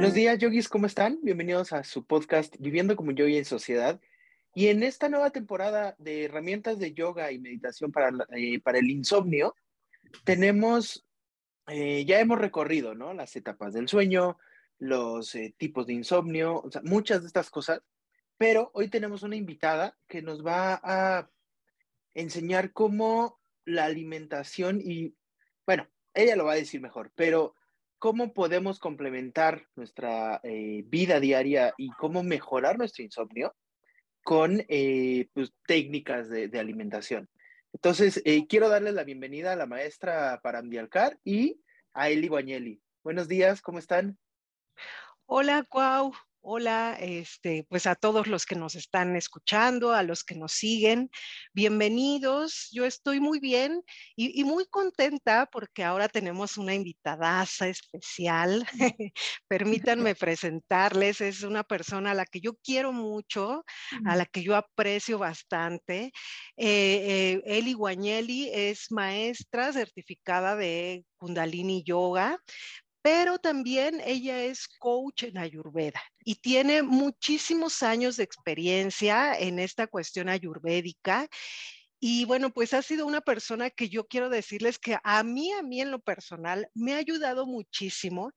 Buenos días, yogis, ¿cómo están? Bienvenidos a su podcast Viviendo como Yogi en Sociedad. Y en esta nueva temporada de herramientas de yoga y meditación para, eh, para el insomnio, tenemos, eh, ya hemos recorrido, ¿no? Las etapas del sueño, los eh, tipos de insomnio, o sea, muchas de estas cosas, pero hoy tenemos una invitada que nos va a enseñar cómo la alimentación y, bueno, ella lo va a decir mejor, pero cómo podemos complementar nuestra eh, vida diaria y cómo mejorar nuestro insomnio con eh, pues, técnicas de, alimentación. Entonces, eh, quiero darles la bienvenida a la maestra Parandialcar y a Eli Guañeli. Buenos días, ¿cómo están? Hola, Cuau. Hola, este, pues a todos los que nos están escuchando, a los que nos siguen, bienvenidos. Yo estoy muy bien y, muy contenta porque ahora tenemos una invitadaza especial. Permítanme presentarles, es una persona a la que yo quiero mucho, a la que yo aprecio bastante. Eh, eh, Eli Guañeli es maestra certificada de Kundalini Yoga, pero también ella es coach en Ayurveda y tiene muchísimos años de experiencia en esta cuestión ayurvédica. Y bueno, pues ha sido una persona que yo quiero decirles que a mí, a mí en lo personal, me ha ayudado muchísimo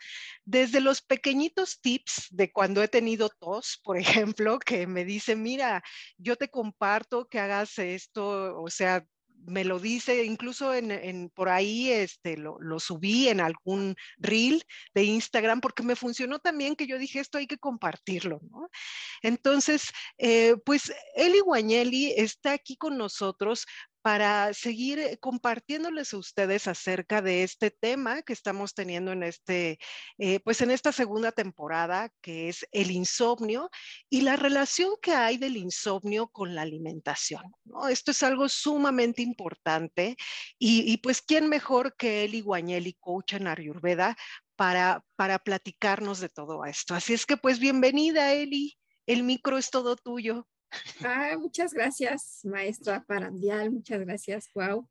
desde los pequeñitos tips de cuando he tenido tos, por ejemplo, que me dice, mira, yo te comparto que hagas esto, o sea, me lo dice, incluso en, por ahí este, lo, subí en algún reel de Instagram porque me funcionó también que yo dije esto hay que compartirlo, ¿no? Entonces, eh, pues Eli Guañeli está aquí con nosotros para seguir eh, compartiéndoles a ustedes acerca de este tema que estamos teniendo en este, eh, pues en esta segunda temporada, que es el insomnio y la relación que hay del insomnio con la alimentación. ¿no? Esto es algo sumamente importante y, pues quién mejor que Eli Guañeli, coach en Ayurveda, para, para platicarnos de todo esto. Así es que pues bienvenida, Eli. El micro es todo tuyo. Muchas gracias, maestra Parandial, muchas gracias, wow.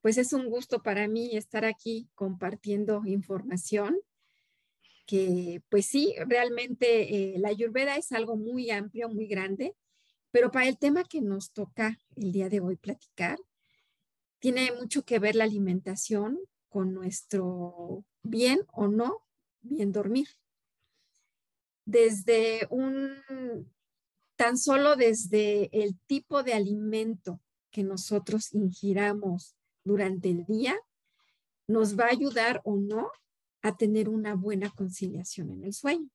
Pues es un gusto para mí estar aquí compartiendo información que pues sí, realmente eh, la ayurveda es algo muy amplio, muy grande, pero para el tema que nos toca el día de hoy platicar, tiene mucho que ver la alimentación con nuestro bien o no bien dormir. Desde un tan solo desde el tipo de alimento que nosotros ingiramos durante el día, nos va a ayudar o no a tener una buena conciliación en el sueño.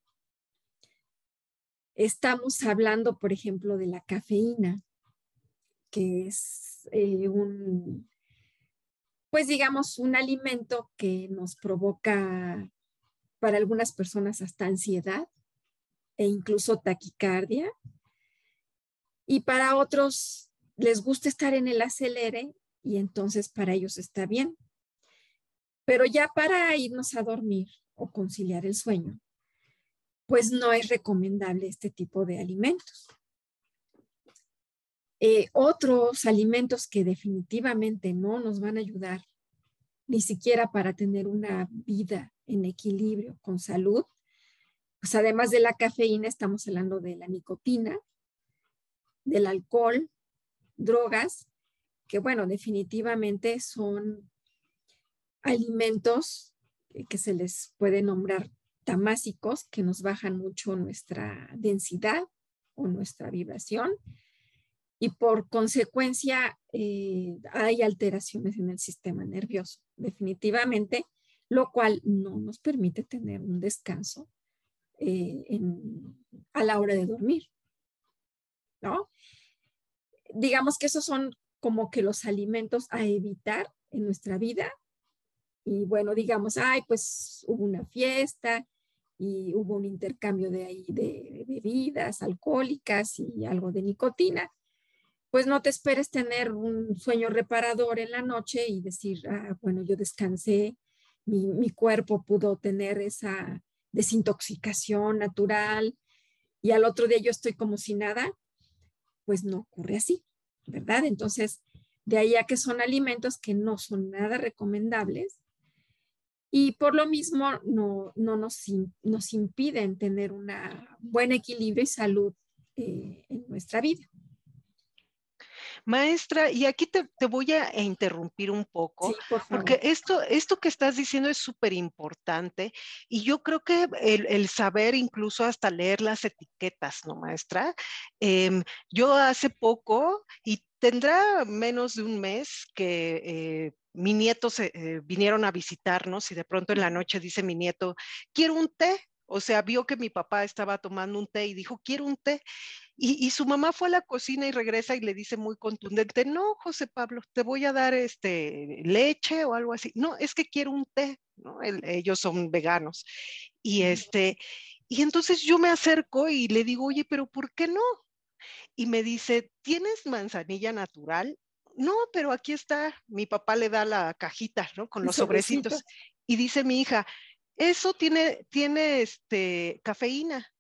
Estamos hablando, por ejemplo, de la cafeína, que es eh, un, pues digamos, un alimento que nos provoca para algunas personas hasta ansiedad e incluso taquicardia y para otros les gusta estar en el acelere y entonces para ellos está bien. Pero ya para irnos a dormir o conciliar el sueño, pues no es recomendable este tipo de alimentos. Eh, otros alimentos que definitivamente no nos van a ayudar, ni siquiera para tener una vida en equilibrio con salud, pues además de la cafeína, estamos hablando de la nicotina, del alcohol, drogas, que bueno, definitivamente son alimentos que se les puede nombrar tamásicos, que nos bajan mucho nuestra densidad o nuestra vibración y por consecuencia eh, hay alteraciones en el sistema nervioso, definitivamente, lo cual no nos permite tener un descanso eh, a la hora de dormir. ¿no? Digamos que esos son como que los alimentos a evitar en nuestra vida. Y bueno, digamos, ay, pues hubo una fiesta y hubo un intercambio de, de bebidas alcohólicas y algo de nicotina. Pues no te esperes tener un sueño reparador en la noche y decir, ah, bueno, yo descansé, mi, mi cuerpo pudo tener esa desintoxicación natural y al otro día yo estoy como si nada pues no ocurre así, ¿verdad? Entonces, de ahí a que son alimentos que no son nada recomendables y por lo mismo no, no nos, nos impiden tener un buen equilibrio y salud eh, en nuestra vida. Maestra, y aquí te, voy a interrumpir un poco, porque esto, esto que estás diciendo es súper importante y yo creo que el, saber incluso hasta leer las etiquetas, ¿no, maestra? Em, yo hace poco, y tendrá menos de un mes que... Eh, mi nieto se, eh, vinieron a visitarnos y de pronto en la noche dice mi nieto, quiero un té. O sea, vio que mi papá estaba tomando un té y dijo, quiero un té. Y, su mamá fue a la cocina y regresa y le dice muy contundente, no, José Pablo, te voy a dar este leche o algo así. No, es que quiero un té, ¿no? ellos son veganos. Y este, y entonces yo me acerco y le digo, oye, pero ¿por qué no? Y me dice, ¿tienes manzanilla natural? No, pero aquí está, mi papá le da la cajita, ¿no? Con los sobrecitos. Y dice mi hija, eso tiene, tiene este, cafeína.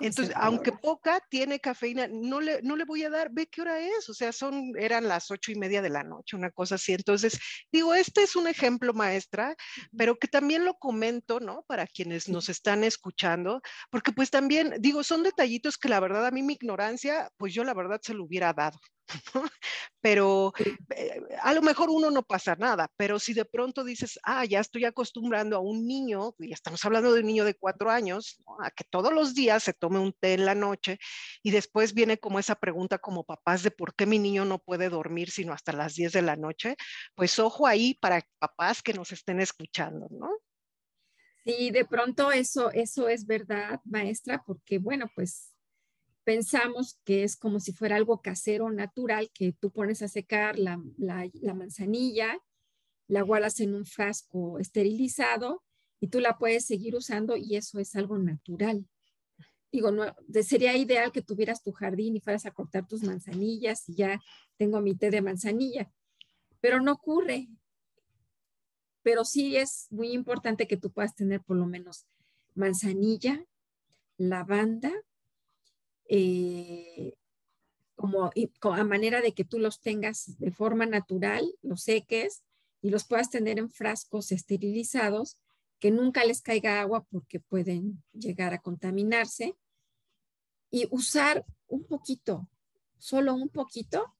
Entonces, aunque poca, tiene cafeína, no le, no le voy a dar, ve qué hora es, o sea, son, eran las ocho y media de la noche, una cosa así. Entonces, digo, este es un ejemplo maestra, pero que también lo comento, ¿no? Para quienes nos están escuchando, porque pues también, digo, son detallitos que la verdad a mí mi ignorancia, pues yo la verdad se lo hubiera dado, pero eh, a lo mejor uno no pasa nada, pero si de pronto dices, ah, ya estoy acostumbrando a un niño, y estamos hablando de un niño de cuatro años, a que todos los días se tome un té en la noche y después viene como esa pregunta como papás de por qué mi niño no puede dormir sino hasta las 10 de la noche, pues ojo ahí para papás que nos estén escuchando, ¿no? Sí, de pronto eso, eso es verdad, maestra, porque bueno, pues pensamos que es como si fuera algo casero, natural, que tú pones a secar la, manzanilla, la guardas en un frasco esterilizado y tú la puedes seguir usando y eso es algo natural. Digo, no, sería ideal que tuvieras tu jardín y fueras a cortar tus manzanillas y ya tengo mi té de manzanilla, pero no ocurre. Pero sí es muy importante que tú puedas tener por lo menos manzanilla, lavanda, eh, como, a manera de que tú los tengas de forma natural, los seques y los puedas tener en frascos esterilizados, que nunca les caiga agua porque pueden llegar a contaminarse. Y usar un poquito, solo un poquito,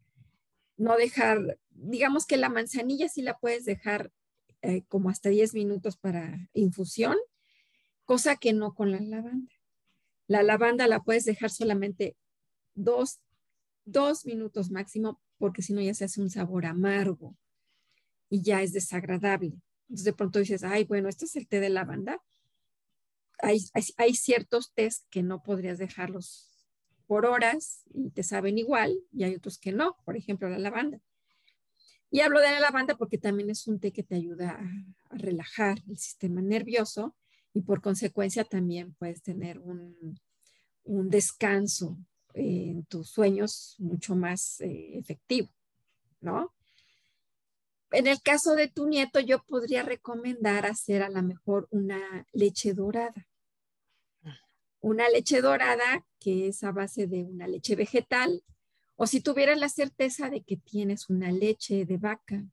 no dejar, digamos que la manzanilla sí la puedes dejar eh, como hasta 10 minutos para infusión, cosa que no con la lavanda. La lavanda la puedes dejar solamente dos, minutos máximo porque si no ya se hace un sabor amargo y ya es desagradable. Entonces de pronto dices, ay, bueno, este es el té de lavanda. Hay, hay, ciertos tés que no podrías dejarlos por horas y te saben igual y hay otros que no, por ejemplo la lavanda. Y hablo de la lavanda porque también es un té que te ayuda a relajar el sistema nervioso y por consecuencia también puedes tener un, descanso en tus sueños mucho más eh, efectivo, ¿no? En el caso de tu nieto, yo podría recomendar hacer a lo mejor una leche dorada. Una leche dorada que es a base de una leche vegetal, o si tuvieras la certeza de que tienes una leche de vaca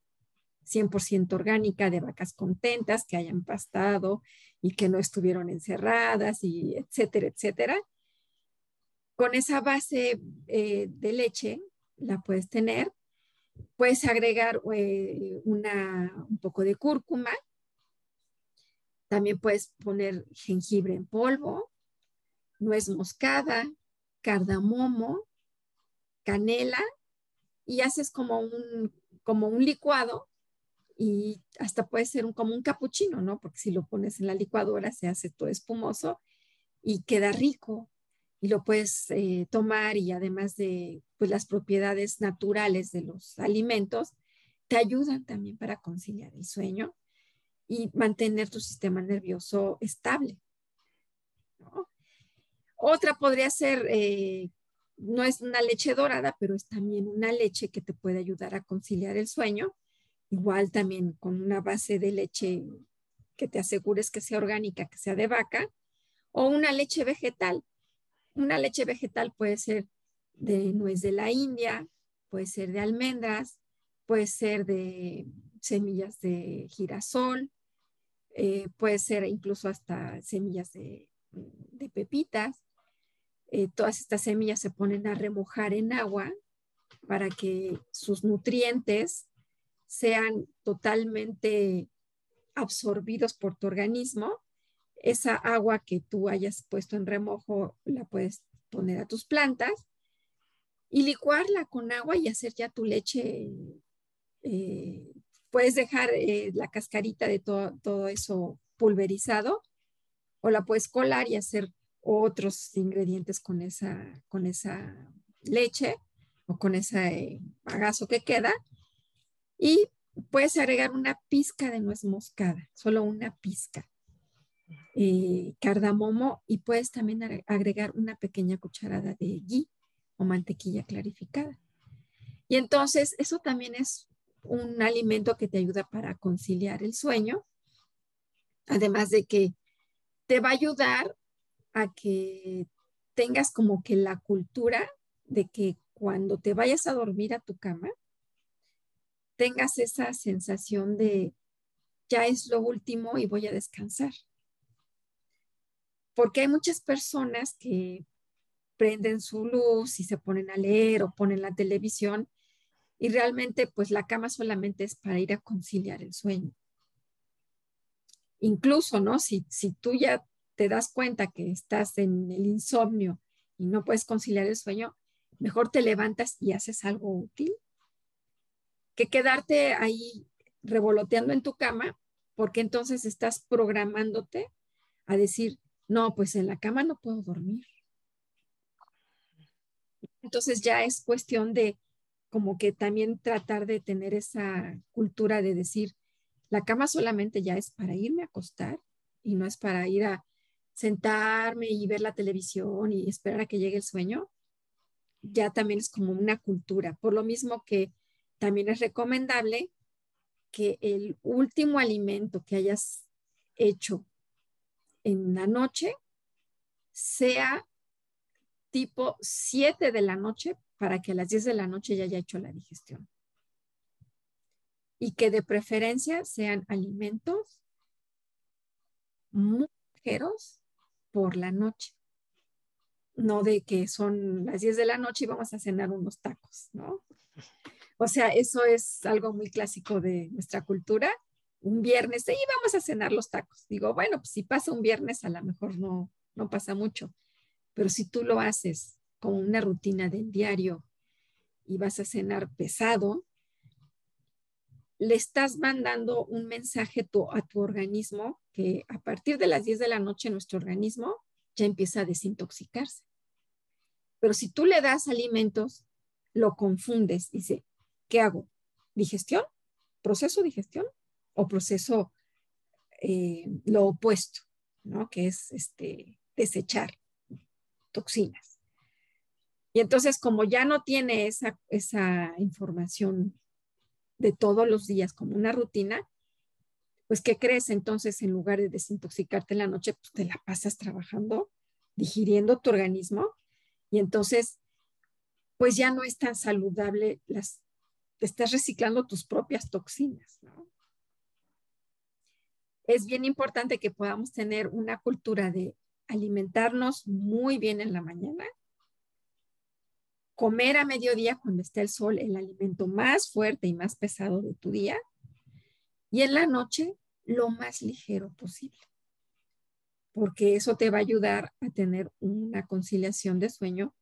100% orgánica, de vacas contentas que hayan pastado y que no estuvieron encerradas y etcétera, etcétera. Con esa base eh, de leche la puedes tener. Puedes agregar eh, una, un poco de cúrcuma. También puedes poner jengibre en polvo, nuez moscada, cardamomo, canela y haces como un, como un licuado y hasta puede ser un, como un capuchino, ¿no? Porque si lo pones en la licuadora se hace todo espumoso y queda rico y lo puedes eh, tomar y además de pues, las propiedades naturales de los alimentos, te ayudan también para conciliar el sueño y mantener tu sistema nervioso estable. Otra podría ser, eh, no es una leche dorada, pero es también una leche que te puede ayudar a conciliar el sueño igual también con una base de leche que te asegures que sea orgánica, que sea de vaca, o una leche vegetal. Una leche vegetal puede ser de nuez de la India, puede ser de almendras, puede ser de semillas de girasol, eh, puede ser incluso hasta semillas de, pepitas. Eh, todas estas semillas se ponen a remojar en agua para que sus nutrientes sean totalmente absorbidos por tu organismo. Esa agua que tú hayas puesto en remojo la puedes poner a tus plantas y licuarla con agua y hacer ya tu leche. Eh, puedes dejar eh, la cascarita de todo eso pulverizado o la puedes colar y hacer otros ingredientes con esa, con esa leche o con ese bagazo que queda y puedes agregar una pizca de nuez moscada, solo una pizca. Eh, cardamomo y puedes también agregar una pequeña cucharada de ghee o mantequilla clarificada. Y entonces eso también es un alimento que te ayuda para conciliar el sueño, además de que te va a ayudar a que tengas como que la cultura de que cuando te vayas a dormir a tu cama, tengas esa sensación de ya es lo último y voy a descansar. Porque hay muchas personas que prenden su luz y se ponen a leer o ponen la televisión y realmente pues la cama solamente es para ir a conciliar el sueño. Incluso, ¿no? Si, si tú ya te das cuenta que estás en el insomnio y no puedes conciliar el sueño, mejor te levantas y haces algo útil que quedarte ahí revoloteando en tu cama, porque entonces estás programándote a decir, no, pues en la cama no puedo dormir. Entonces ya es cuestión de como que también tratar de tener esa cultura de decir, la cama solamente ya es para irme a acostar y no es para ir a sentarme y ver la televisión y esperar a que llegue el sueño. Ya también es como una cultura, por lo mismo que también es recomendable que el último alimento que hayas hecho en la noche sea tipo 7 de la noche para que a las 10 de la noche ya haya hecho la digestión. Y que de preferencia sean alimentos muy ligeros por la noche. No de que son las 10 de la noche y vamos a cenar unos tacos, ¿no? O sea, eso es algo muy clásico de nuestra cultura. Un viernes, y vamos a cenar los tacos. Digo, bueno, pues si pasa un viernes, a lo mejor no, no pasa mucho. Pero si tú lo haces como una rutina del diario y vas a cenar pesado, le estás mandando un mensaje a tu organismo que a partir de las 10 de la noche nuestro organismo ya empieza a desintoxicarse. Pero si tú le das alimentos, lo confundes. Dice, ¿qué hago? ¿Digestión? ¿Proceso digestión? ¿O proceso eh, lo opuesto, ¿no? que es este, desechar toxinas? Y entonces, como ya no tiene esa, esa información de todos los días como una rutina, pues ¿qué crees? Entonces, en lugar de desintoxicarte en la noche, pues te la pasas trabajando, digiriendo tu organismo y entonces, pues ya no es tan saludable las estás reciclando tus propias toxinas, ¿no? Es bien importante que podamos tener una cultura de alimentarnos muy bien en la mañana, comer a mediodía cuando está el sol, el alimento más fuerte y más pesado de tu día, y en la noche lo más ligero posible, porque eso te va a ayudar a tener una conciliación de sueño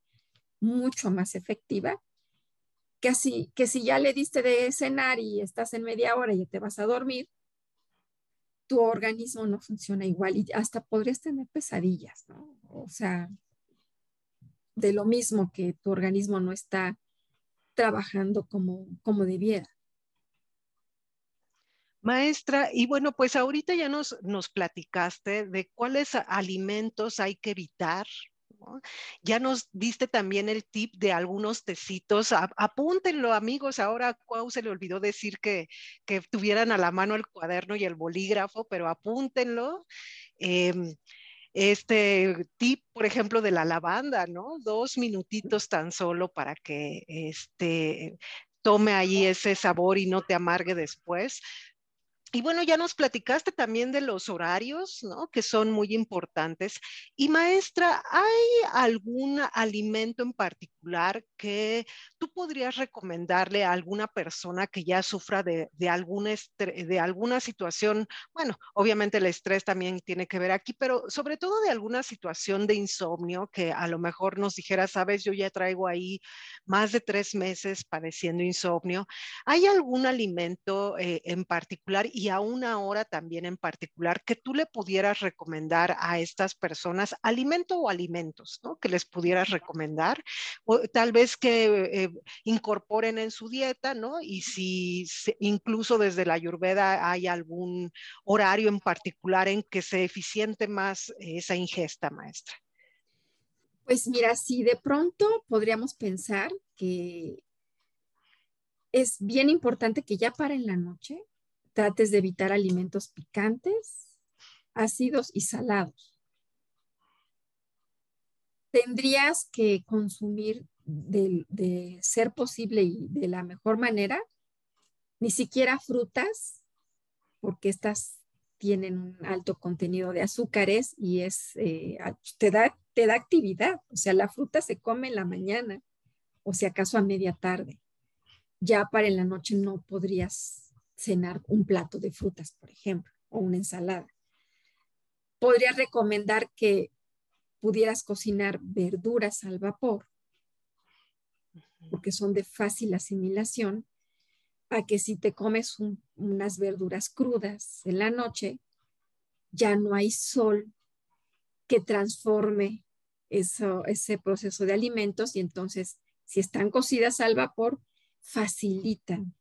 mucho más efectiva que, que si ya le diste de cenar y estás en media hora y te vas a dormir, tu organismo no funciona igual y hasta podrías tener pesadillas, ¿no? O sea, de lo mismo que tu organismo no está trabajando como, como debiera. Maestra, y bueno, pues ahorita ya nos, nos platicaste de cuáles alimentos hay que evitar ya nos diste también el tip de algunos tecitos. apúntenlo, amigos. Ahora a Cuau se le olvidó decir que, que, tuvieran a la mano el cuaderno y el bolígrafo, pero apúntenlo. Em, este tip, por ejemplo, de la lavanda, ¿no? Dos minutitos tan solo para que este, tome ahí ese sabor y no te amargue después. Y bueno, ya nos platicaste también de los horarios, ¿no? Que son muy importantes. Y maestra, ¿hay algún alimento en particular que tú podrías recomendarle a alguna persona que ya sufra de, de, de alguna situación? Bueno, obviamente el estrés también tiene que ver aquí, pero sobre todo de alguna situación de insomnio que a lo mejor nos dijera, sabes, yo ya traigo ahí más de tres meses padeciendo insomnio. ¿Hay algún alimento eh, en particular? y a una hora también en particular que tú le pudieras recomendar a estas personas, alimento o alimentos, ¿no? Que les pudieras recomendar, tal vez que eh, incorporen en su dieta, ¿no? Y si incluso desde la ayurveda hay algún horario en particular en que se eficiente más esa ingesta, maestra. Pues mira, si de pronto podríamos pensar que es bien importante que ya para en la noche trates de evitar alimentos picantes, ácidos y salados. Tendrías que consumir de, ser posible y de la mejor manera, ni siquiera frutas, porque estas tienen un alto contenido de azúcares y es, eh, te, da, te da actividad. O sea, la fruta se come en la mañana o si acaso a media tarde. Ya para la noche no podrías cenar un plato de frutas, por ejemplo, o una ensalada. Podría recomendar que pudieras cocinar verduras al vapor, porque son de fácil asimilación, a que si te comes unas verduras crudas en la noche, ya no hay sol que transforme eso, ese proceso de alimentos y entonces si están cocidas al vapor, facilitan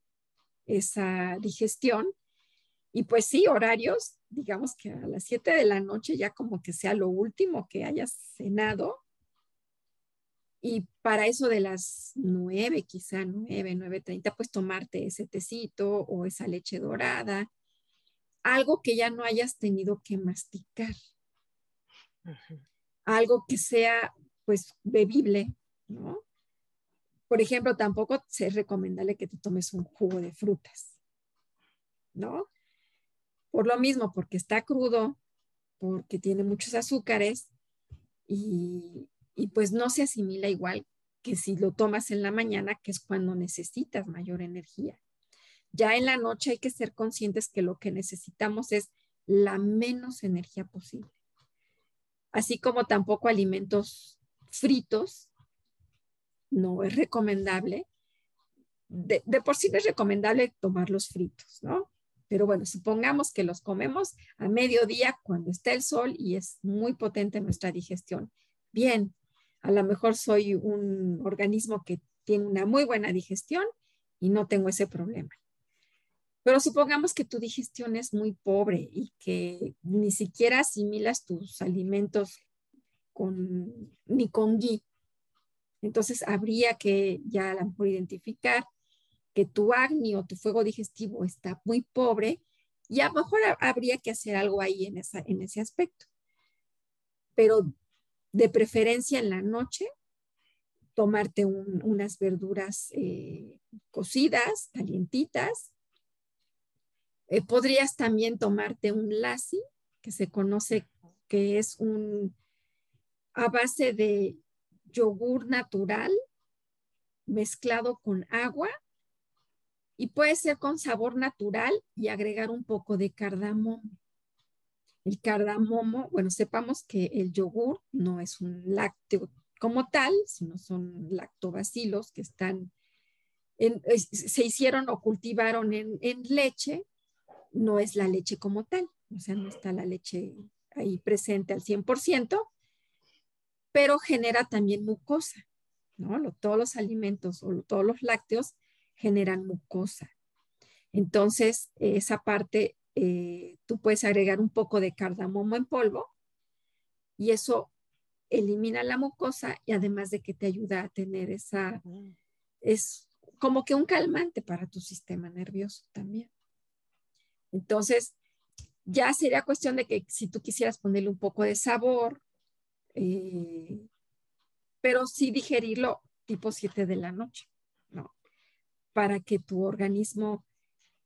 esa digestión. Y pues sí, horarios, digamos que a las 7 de la noche ya como que sea lo último que hayas cenado. Y para eso de las 9, quizá 9, 9.30, pues tomarte ese tecito o esa leche dorada, algo que ya no hayas tenido que masticar. Algo que sea pues bebible, ¿no? Por ejemplo, tampoco es recomendable que te tomes un jugo de frutas, ¿no? Por lo mismo, porque está crudo, porque tiene muchos azúcares y, pues no se asimila igual que si lo tomas en la mañana, que es cuando necesitas mayor energía. Ya en la noche hay que ser conscientes que lo que necesitamos es la menos energía posible. Así como tampoco alimentos fritos no es recomendable. De, por sí no es recomendable tomarlos fritos, ¿no? Pero bueno, supongamos que los comemos a mediodía cuando está el sol y es muy potente nuestra digestión. Bien, a lo mejor soy un organismo que tiene una muy buena digestión y no tengo ese problema. Pero supongamos que tu digestión es muy pobre y que ni siquiera asimilas tus alimentos con, ni con gui. Entonces, habría que ya a lo mejor identificar tu acné o tu fuego digestivo está muy pobre y a lo mejor habría que hacer algo ahí en, esa, en ese aspecto. Pero de preferencia en la noche, tomarte unas verduras eh, cocidas, calientitas. Eh, podrías también tomarte un lassi, que se conoce que es un a base de yogur natural mezclado con agua y puede ser con sabor natural y agregar un poco de cardamomo. El cardamomo, bueno, sepamos que el yogur no es un lácteo como tal, sino son lactobacilos que están, se hicieron o cultivaron en, en leche, no es la leche como tal, o sea, no está la leche ahí presente al 100%, pero genera también mucosa, ¿no? todos los alimentos o todos los lácteos generan mucosa. Entonces, esa parte, eh, tú puedes agregar un poco de cardamomo en polvo y eso elimina la mucosa y además de que te ayuda a tener esa, es como que un calmante para tu sistema nervioso también. Entonces, ya sería cuestión de que si tú quisieras ponerle un poco de sabor eh, pero sí digerirlo tipo 7 de la noche, ¿no? Para que tu organismo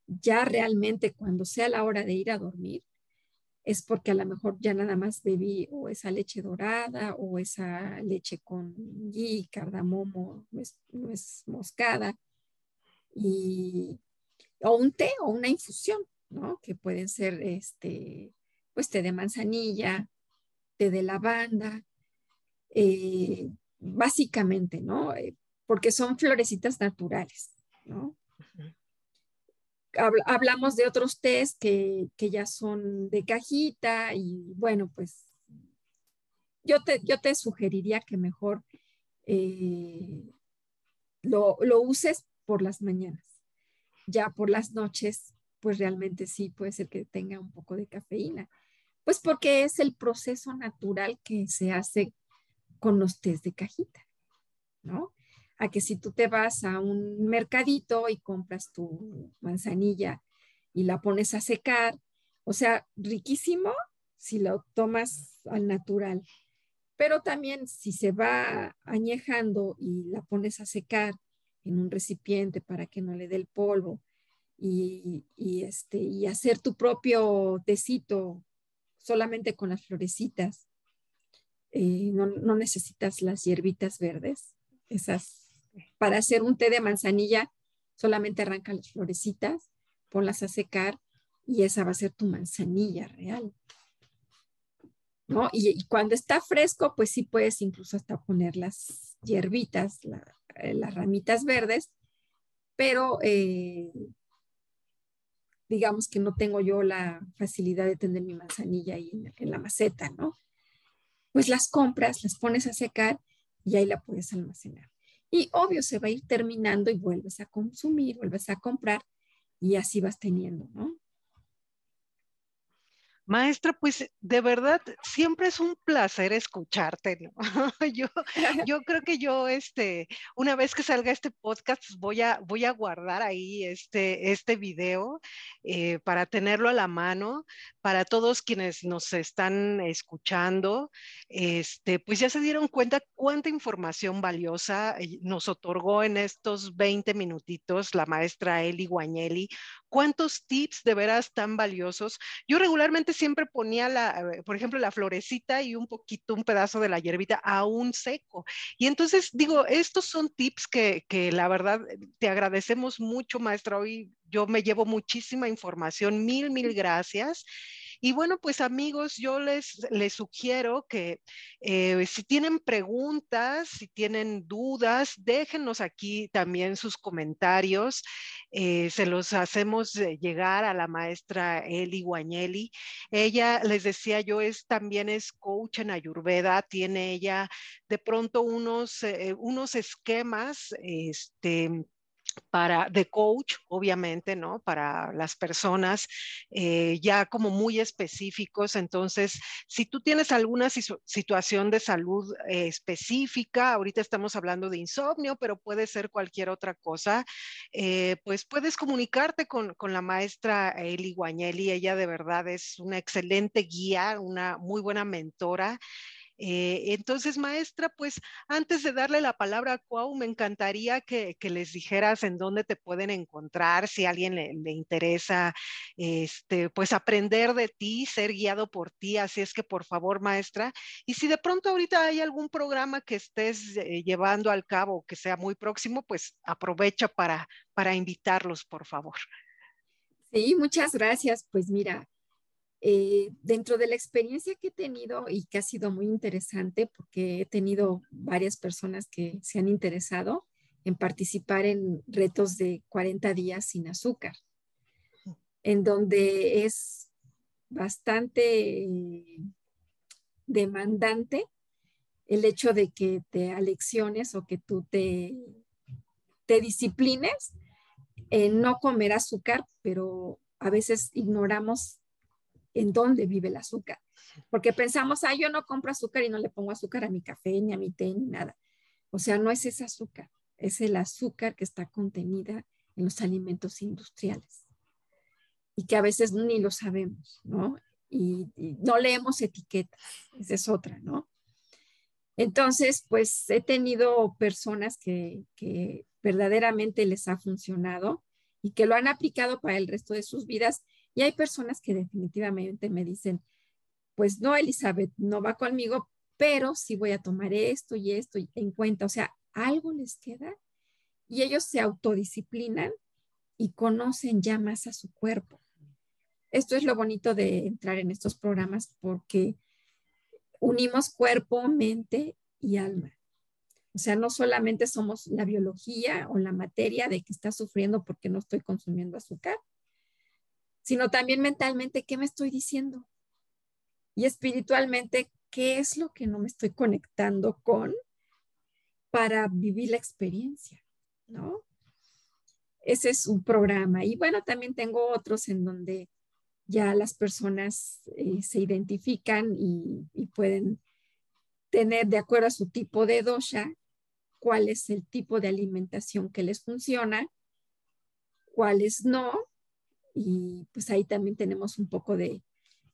ya realmente cuando sea la hora de ir a dormir, es porque a lo mejor ya nada más bebí o esa leche dorada o esa leche con ghee, cardamomo, no es moscada, y, o un té o una infusión, ¿no? Que pueden ser este, pues té de manzanilla, té de lavanda, eh, básicamente, ¿no? Eh, porque son florecitas naturales, ¿no? hablamos de otros tés que, ya son de cajita y bueno, pues yo te, yo te sugeriría que mejor eh, lo, lo, uses por las mañanas. Ya por las noches, pues realmente sí puede ser que tenga un poco de cafeína. Pues porque es el proceso natural que se hace con los tés de cajita, ¿no? A que si tú te vas a un mercadito y compras tu manzanilla y la pones a secar, o sea, riquísimo si lo tomas al natural. Pero también si se va añejando y la pones a secar en un recipiente para que no le dé el polvo y, este, y hacer tu propio tecito solamente con las florecitas, eh, no, no necesitas las hierbitas verdes, esas para hacer un té de manzanilla, solamente arranca las florecitas, ponlas a secar y esa va a ser tu manzanilla real. ¿No? Y, cuando está fresco, pues sí puedes incluso hasta poner las hierbitas, eh, las ramitas verdes, pero eh, digamos que no tengo yo la facilidad de tener mi manzanilla ahí en la maceta, ¿no? Pues las compras, las pones a secar y ahí la puedes almacenar. Y obvio, se va a ir terminando y vuelves a consumir, vuelves a comprar y así vas teniendo, ¿no? Maestra, pues de verdad siempre es un placer escucharte, ¿no? yo, yo creo que yo, este, una vez que salga este podcast, voy a, voy a guardar ahí este, este video eh, para tenerlo a la mano, para todos quienes nos están escuchando, este, pues ya se dieron cuenta cuánta información valiosa eh, nos otorgó en estos 20 minutitos la maestra Eli Guañeli, cuántos tips de veras tan valiosos. Yo regularmente siempre ponía, la, eh, por ejemplo, la florecita y un poquito, un pedazo de la hierbita aún seco. Y entonces digo, estos son tips que, que la verdad te agradecemos mucho, maestra. Hoy yo me llevo muchísima información. Mil, mil gracias. Y bueno, pues amigos, yo les, les sugiero que eh, si tienen preguntas, si tienen dudas, déjenos aquí también sus comentarios. Eh, se los hacemos llegar a la maestra Eli Guañeli. Ella, les decía yo, es también es coach en Ayurveda, tiene ella de pronto unos, eh, unos esquemas, este, para de coach, obviamente, ¿no? Para las personas eh, ya como muy específicos. Entonces, si tú tienes alguna situación de salud eh, específica, ahorita estamos hablando de insomnio, pero puede ser cualquier otra cosa, eh, pues puedes comunicarte con, con, la maestra Eli Guañeli. Ella de verdad es una excelente guía, una muy buena mentora. Eh, entonces, maestra, pues antes de darle la palabra a Cuau, me encantaría que, les dijeras en dónde te pueden encontrar, si a alguien le, interesa, este, pues aprender de ti, ser guiado por ti. Así es que, por favor, maestra, y si de pronto ahorita hay algún programa que estés eh, llevando al cabo que sea muy próximo, pues aprovecha para, para invitarlos, por favor. Sí, muchas gracias. Pues mira, eh, dentro de la experiencia que he tenido y que ha sido muy interesante porque he tenido varias personas que se han interesado en participar en retos de 40 días sin azúcar, en donde es bastante demandante el hecho de que te alecciones o que tú te, te disciplines en no comer azúcar, pero a veces ignoramos en dónde vive el azúcar. Porque pensamos, ah, yo no compro azúcar y no le pongo azúcar a mi café, ni a mi té, ni nada. O sea, no es ese azúcar, es el azúcar que está contenida en los alimentos industriales y que a veces ni lo sabemos, ¿no? Y, no leemos etiquetas, esa es otra, ¿no? Entonces, pues he tenido personas que, que verdaderamente les ha funcionado y que lo han aplicado para el resto de sus vidas. Y hay personas que definitivamente me dicen, pues no, Elizabeth, no va conmigo, pero sí voy a tomar esto y esto en cuenta. O sea, algo les queda y ellos se autodisciplinan y conocen ya más a su cuerpo. Esto es lo bonito de entrar en estos programas porque unimos cuerpo, mente y alma. O sea, no solamente somos la biología o la materia de que está sufriendo porque no estoy consumiendo azúcar, sino también mentalmente, ¿qué me estoy diciendo? Y espiritualmente, ¿qué es lo que no me estoy conectando con para vivir la experiencia? ¿No? Ese es un programa. Y bueno, también tengo otros en donde ya las personas eh, se identifican y, y pueden tener de acuerdo a su tipo de dosha cuál es el tipo de alimentación que les funciona, cuáles no. Y pues ahí también tenemos un poco de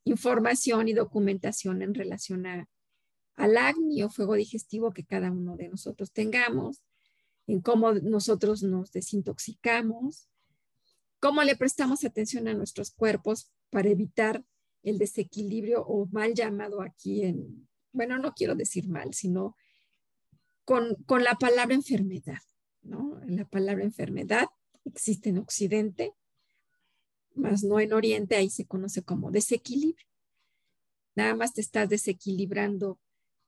información y documentación en relación a, al acné o fuego digestivo que cada uno de nosotros tengamos, en cómo nosotros nos desintoxicamos, cómo le prestamos atención a nuestros cuerpos para evitar el desequilibrio o mal llamado aquí en, bueno, no quiero decir mal, sino con, la palabra enfermedad, ¿no? La palabra enfermedad existe en Occidente, más no en Oriente, ahí se conoce como desequilibrio. Nada más te estás desequilibrando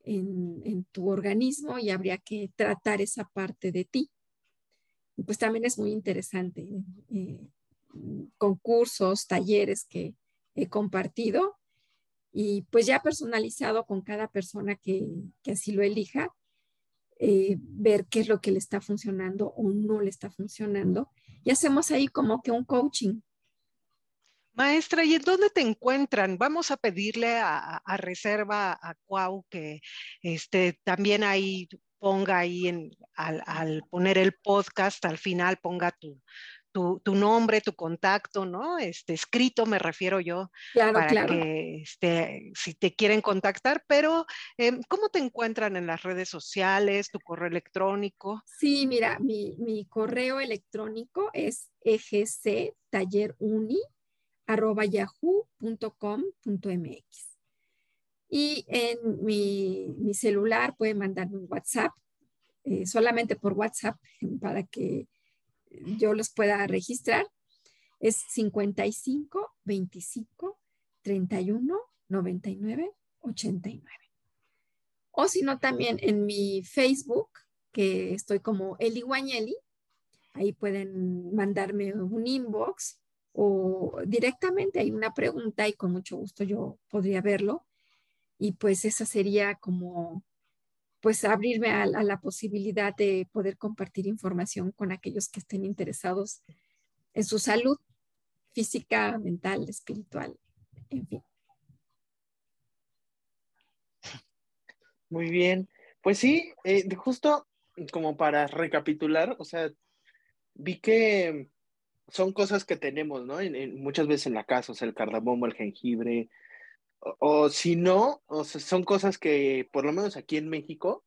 en, tu organismo y habría que tratar esa parte de ti. Y pues también es muy interesante. Eh, concursos, talleres que he compartido y pues ya personalizado con cada persona que, que así lo elija, eh, ver qué es lo que le está funcionando o no le está funcionando. Y hacemos ahí como que un coaching. Maestra, ¿y en dónde te encuentran? Vamos a pedirle a, reserva a Cuau que este, también ahí ponga ahí en, al, al, poner el podcast, al final ponga tu, tu, nombre, tu contacto, ¿no? Este, escrito me refiero yo, claro, para claro. que este, si te quieren contactar, pero em, ¿cómo te encuentran en las redes sociales, tu correo electrónico? Sí, mira, mi, mi correo electrónico es egctalleruni.yahoo.com.mx. Y en mi, celular pueden mandarme un WhatsApp, eh, solamente por WhatsApp, para que yo los pueda registrar, es 55 25 31 99 89. O si no, también en mi Facebook, que estoy como Eli Guañeli, ahí pueden mandarme un inbox o directamente hay una pregunta y con mucho gusto yo podría verlo. Y pues esa sería como pues abrirme a, la posibilidad de poder compartir información con aquellos que estén interesados en su salud física, mental, espiritual, en fin. Muy bien. Pues sí, eh, justo como para recapitular, o sea, vi que son cosas que tenemos, ¿no? muchas veces en la casa, o sea, el cardamomo, el jengibre, o, si no, o sea, son cosas que por lo menos aquí en México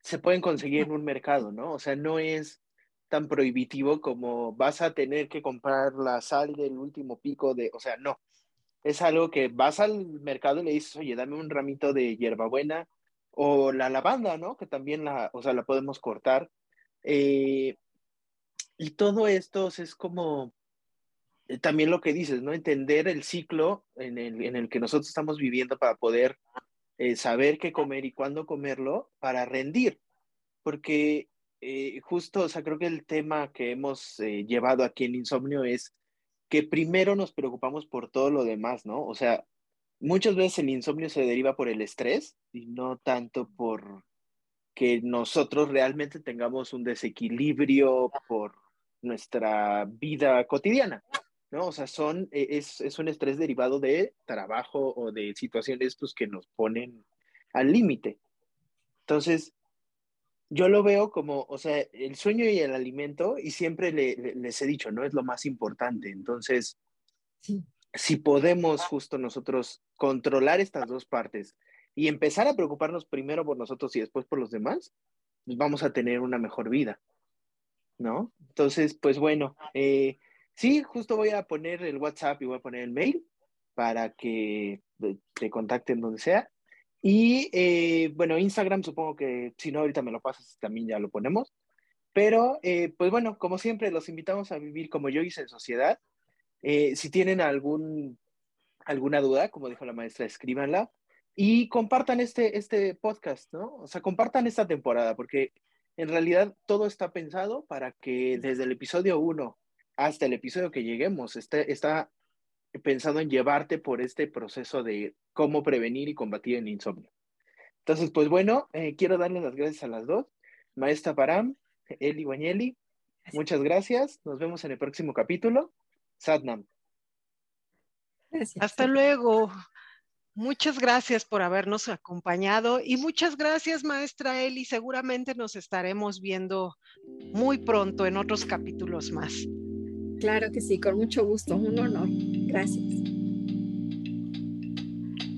se pueden conseguir en un mercado, ¿no? O sea, no es tan prohibitivo como vas a tener que comprar la sal del último pico de, o sea, no. Es algo que vas al mercado y le dices, oye, dame un ramito de hierbabuena o la lavanda, ¿no? Que también la, o sea, la podemos cortar. Eh, y todo esto es como eh, también lo que dices, ¿no? Entender el ciclo en el, en el que nosotros estamos viviendo para poder eh, saber qué comer y cuándo comerlo para rendir. Porque eh, justo, o sea, creo que el tema que hemos llevado aquí en Insomnio es que primero nos preocupamos por todo lo demás, ¿no? O sea, muchas veces el insomnio se deriva por el estrés y no tanto por que nosotros realmente tengamos un desequilibrio por nuestra vida cotidiana. ¿no? O sea, son, e, es, es un estrés derivado de trabajo o de situaciones pues, que nos ponen al límite. Entonces, yo lo veo como, o sea, el sueño y el alimento, y siempre les he dicho, ¿no? Es lo más importante. Entonces, si podemos justo nosotros controlar estas dos partes y empezar a preocuparnos primero por nosotros y después por los demás, pues vamos a tener una mejor vida, ¿no? Entonces, pues bueno, eh, sí, justo voy a poner el WhatsApp y voy a poner el mail para que te contacten donde sea. Y eh, bueno, Instagram supongo que si no ahorita me lo pasas también ya lo ponemos. Pero eh, pues bueno, como siempre los invitamos a vivir como yo hice en sociedad. Eh, si tienen algún, alguna duda, como dijo la maestra, escríbanla y compartan este, este podcast, ¿no? O sea, compartan esta temporada porque en realidad todo está pensado para que desde el episodio 1 hasta el episodio que lleguemos esté, está pensado en llevarte por este proceso de cómo prevenir y combatir el insomnio. Entonces, pues bueno, eh, quiero darles las gracias a las dos. Maestra Param, Eli Guañeli, muchas gracias. Nos vemos en el próximo capítulo. Sadnam. Hasta luego. Muchas gracias por habernos acompañado y muchas gracias, maestra Eli. Seguramente nos estaremos viendo muy pronto en otros capítulos más. Claro que sí, con mucho gusto, un honor. Gracias.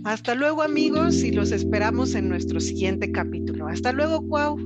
Hasta luego amigos y los esperamos en nuestro siguiente capítulo. Hasta luego, Cuau.